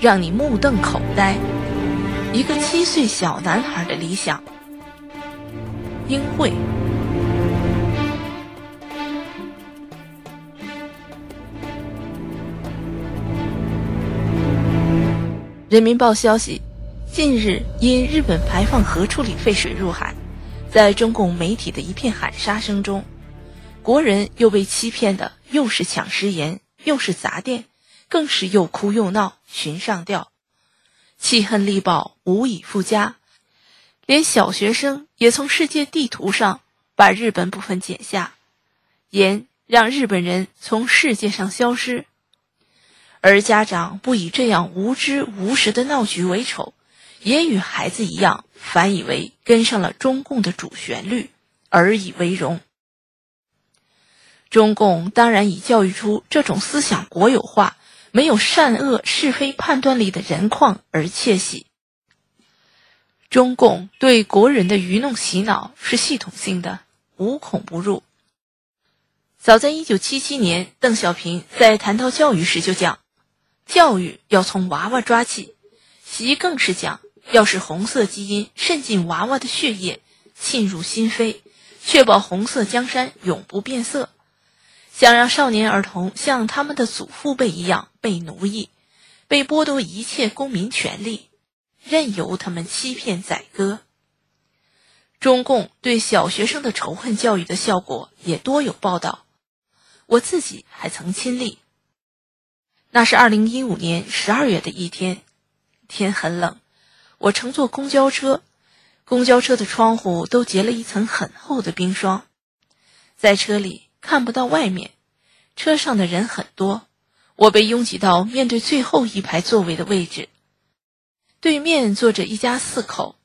让你目瞪口呆。一个七岁小男孩的理想。英会。人民报消息：近日，因日本排放核处理废水入海，在中共媒体的一片喊杀声中，国人又被欺骗的又是抢食盐，又是砸店，更是又哭又闹，寻上吊，气恨力爆，无以复加。连小学生也从世界地图上把日本部分剪下，言让日本人从世界上消失。而家长不以这样无知无识的闹剧为丑，也与孩子一样，反以为跟上了中共的主旋律，而以为荣。中共当然以教育出这种思想国有化、没有善恶是非判断力的人况而窃喜。中共对国人的愚弄洗脑是系统性的，无孔不入。早在一九七七年，邓小平在谈到教育时就讲。教育要从娃娃抓起，习更是讲要使红色基因渗进娃娃的血液，沁入心扉，确保红色江山永不变色。想让少年儿童像他们的祖父辈一样被奴役，被剥夺一切公民权利，任由他们欺骗宰割。中共对小学生的仇恨教育的效果也多有报道，我自己还曾亲历。那是二零一五年十二月的一天，天很冷，我乘坐公交车，公交车的窗户都结了一层很厚的冰霜，在车里看不到外面，车上的人很多，我被拥挤到面对最后一排座位的位置，对面坐着一家四口，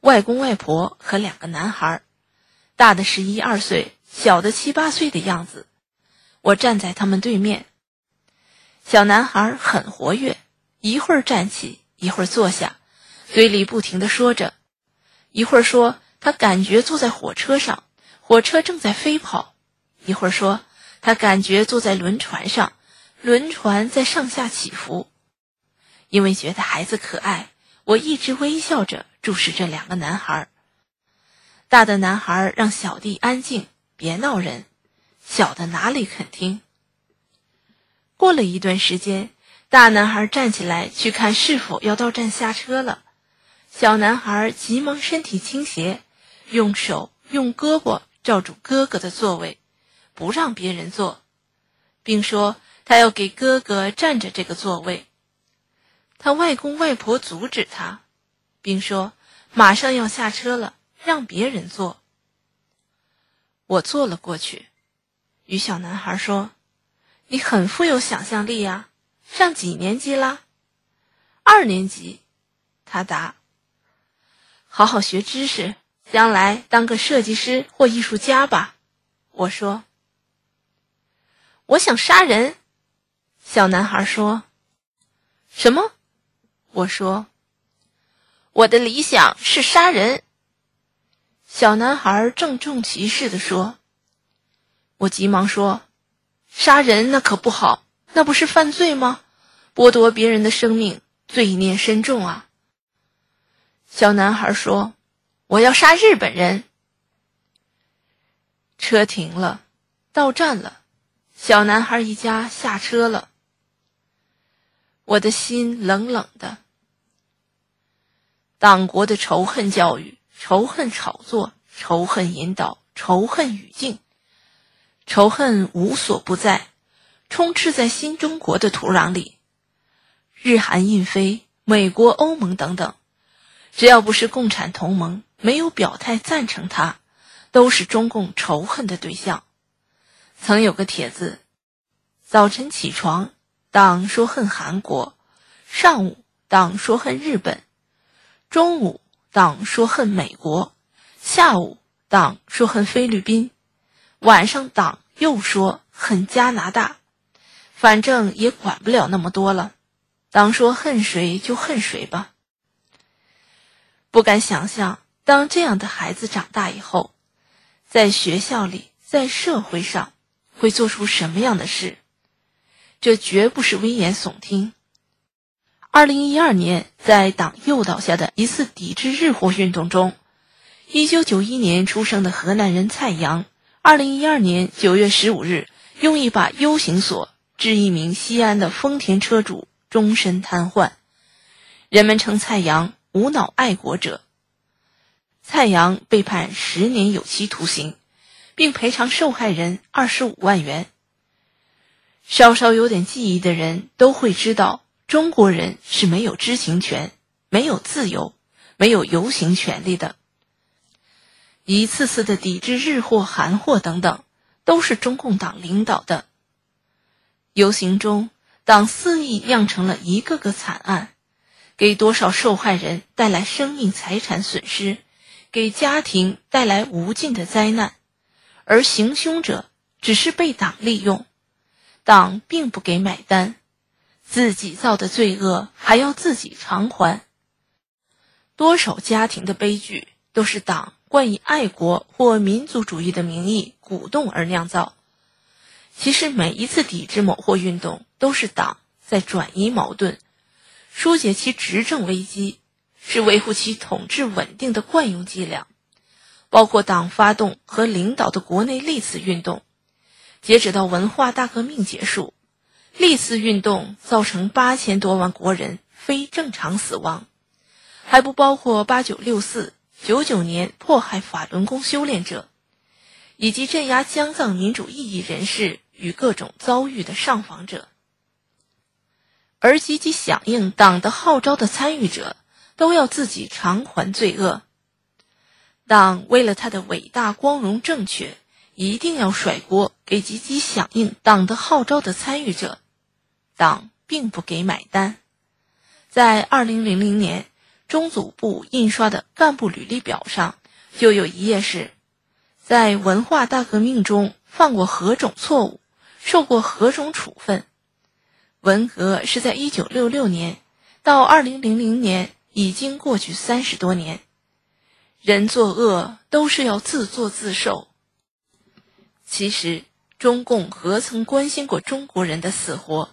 外公外婆和两个男孩，大的十一二岁，小的七八岁的样子，我站在他们对面。小男孩很活跃，一会儿站起，一会儿坐下，嘴里不停地说着。一会儿说他感觉坐在火车上，火车正在飞跑；一会儿说他感觉坐在轮船上，轮船在上下起伏。因为觉得孩子可爱，我一直微笑着注视这两个男孩。大的男孩让小弟安静，别闹人，小的哪里肯听。过了一段时间，大男孩站起来去看是否要到站下车了。小男孩急忙身体倾斜，用手用胳膊罩住哥哥的座位，不让别人坐，并说他要给哥哥占着这个座位。他外公外婆阻止他，并说马上要下车了，让别人坐。我坐了过去，与小男孩说。你很富有想象力呀，上几年级啦？二年级，他答。好好学知识，将来当个设计师或艺术家吧。我说。我想杀人。小男孩说。什么？我说。我的理想是杀人。小男孩郑重其事地说。我急忙说。杀人那可不好，那不是犯罪吗？剥夺别人的生命，罪孽深重啊！小男孩说：“我要杀日本人。”车停了，到站了，小男孩一家下车了。我的心冷冷的。党国的仇恨教育、仇恨炒作、仇恨引导、仇恨语境。仇恨无所不在，充斥在新中国的土壤里。日韩印非、美国、欧盟等等，只要不是共产同盟，没有表态赞成他，都是中共仇恨的对象。曾有个帖子：早晨起床，党说恨韩国；上午，党说恨日本；中午，党说恨美国；下午，党说恨菲律宾。晚上党又说恨加拿大，反正也管不了那么多了。党说恨谁就恨谁吧。不敢想象，当这样的孩子长大以后，在学校里，在社会上会做出什么样的事。这绝不是危言耸听。二零一二年，在党诱导下的一次抵制日货运动中，一九九一年出生的河南人蔡阳，二零一二年九月十五日用一把 U 型锁致一名西安的丰田车主终身瘫痪。人们称蔡阳“无脑爱国者”。蔡阳被判十年有期徒刑，并赔偿受害人二十五万元。稍稍有点记忆的人都会知道。中国人是没有知情权、没有自由、没有游行权利的。一次次的抵制日货、韩货等等，都是中共党领导的。游行中，党肆意酿成了一个个惨案，给多少受害人带来生命财产损失，给家庭带来无尽的灾难，而行凶者只是被党利用，党并不给买单。自己造的罪恶还要自己偿还，多少家庭的悲剧都是党冠以爱国或民族主义的名义鼓动而酿造。其实每一次抵制某货运动，都是党在转移矛盾，疏解其执政危机，是维护其统治稳定的惯用伎俩。包括党发动和领导的国内历次运动，截止到文化大革命结束。历次运动造成八千多万国人非正常死亡，还不包括八九六四、九九年迫害法轮功修炼者，以及镇压疆藏民主异议人士与各种遭遇的上访者。而积极响应党的号召的参与者，都要自己偿还罪恶。党为了他的伟大、光荣、正确。一定要甩锅给积极响应党的号召的参与者，党并不给买单。在二零零零年，中组部印刷的干部履历表上就有一页是，在文化大革命中犯过何种错误，受过何种处分。文革是在一九六六年，到二零零零年已经过去三十多年，人作恶都是要自作自受。其实，中共何曾关心过中国人的死活？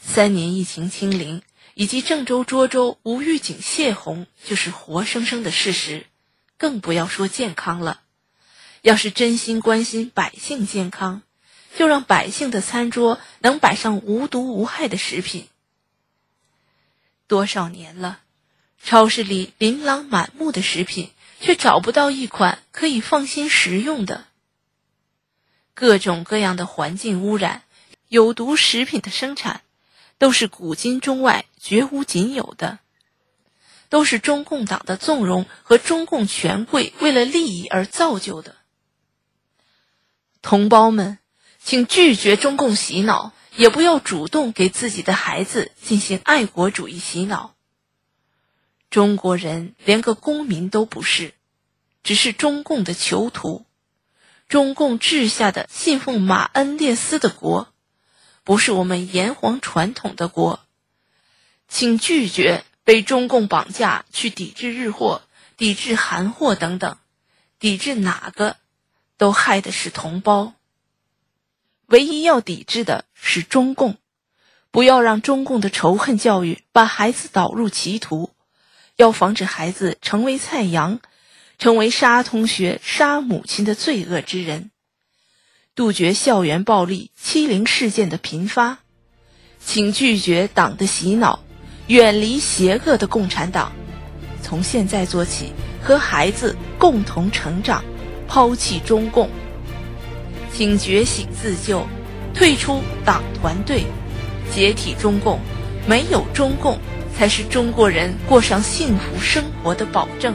三年疫情清零，以及郑州、涿州无预警泄洪，就是活生生的事实。更不要说健康了。要是真心关心百姓健康，就让百姓的餐桌能摆上无毒无害的食品。多少年了，超市里琳琅满目的食品，却找不到一款可以放心食用的。各种各样的环境污染、有毒食品的生产，都是古今中外绝无仅有的，都是中共党的纵容和中共权贵为了利益而造就的。同胞们，请拒绝中共洗脑，也不要主动给自己的孩子进行爱国主义洗脑。中国人连个公民都不是，只是中共的囚徒。中共治下的信奉马恩列斯的国，不是我们炎黄传统的国，请拒绝被中共绑架去抵制日货、抵制韩货等等，抵制哪个，都害的是同胞。唯一要抵制的是中共，不要让中共的仇恨教育把孩子导入歧途，要防止孩子成为蔡阳。成为杀同学、杀母亲的罪恶之人，杜绝校园暴力、欺凌事件的频发，请拒绝党的洗脑，远离邪恶的共产党。从现在做起，和孩子共同成长，抛弃中共。请觉醒自救，退出党团队，解体中共。没有中共，才是中国人过上幸福生活的保证。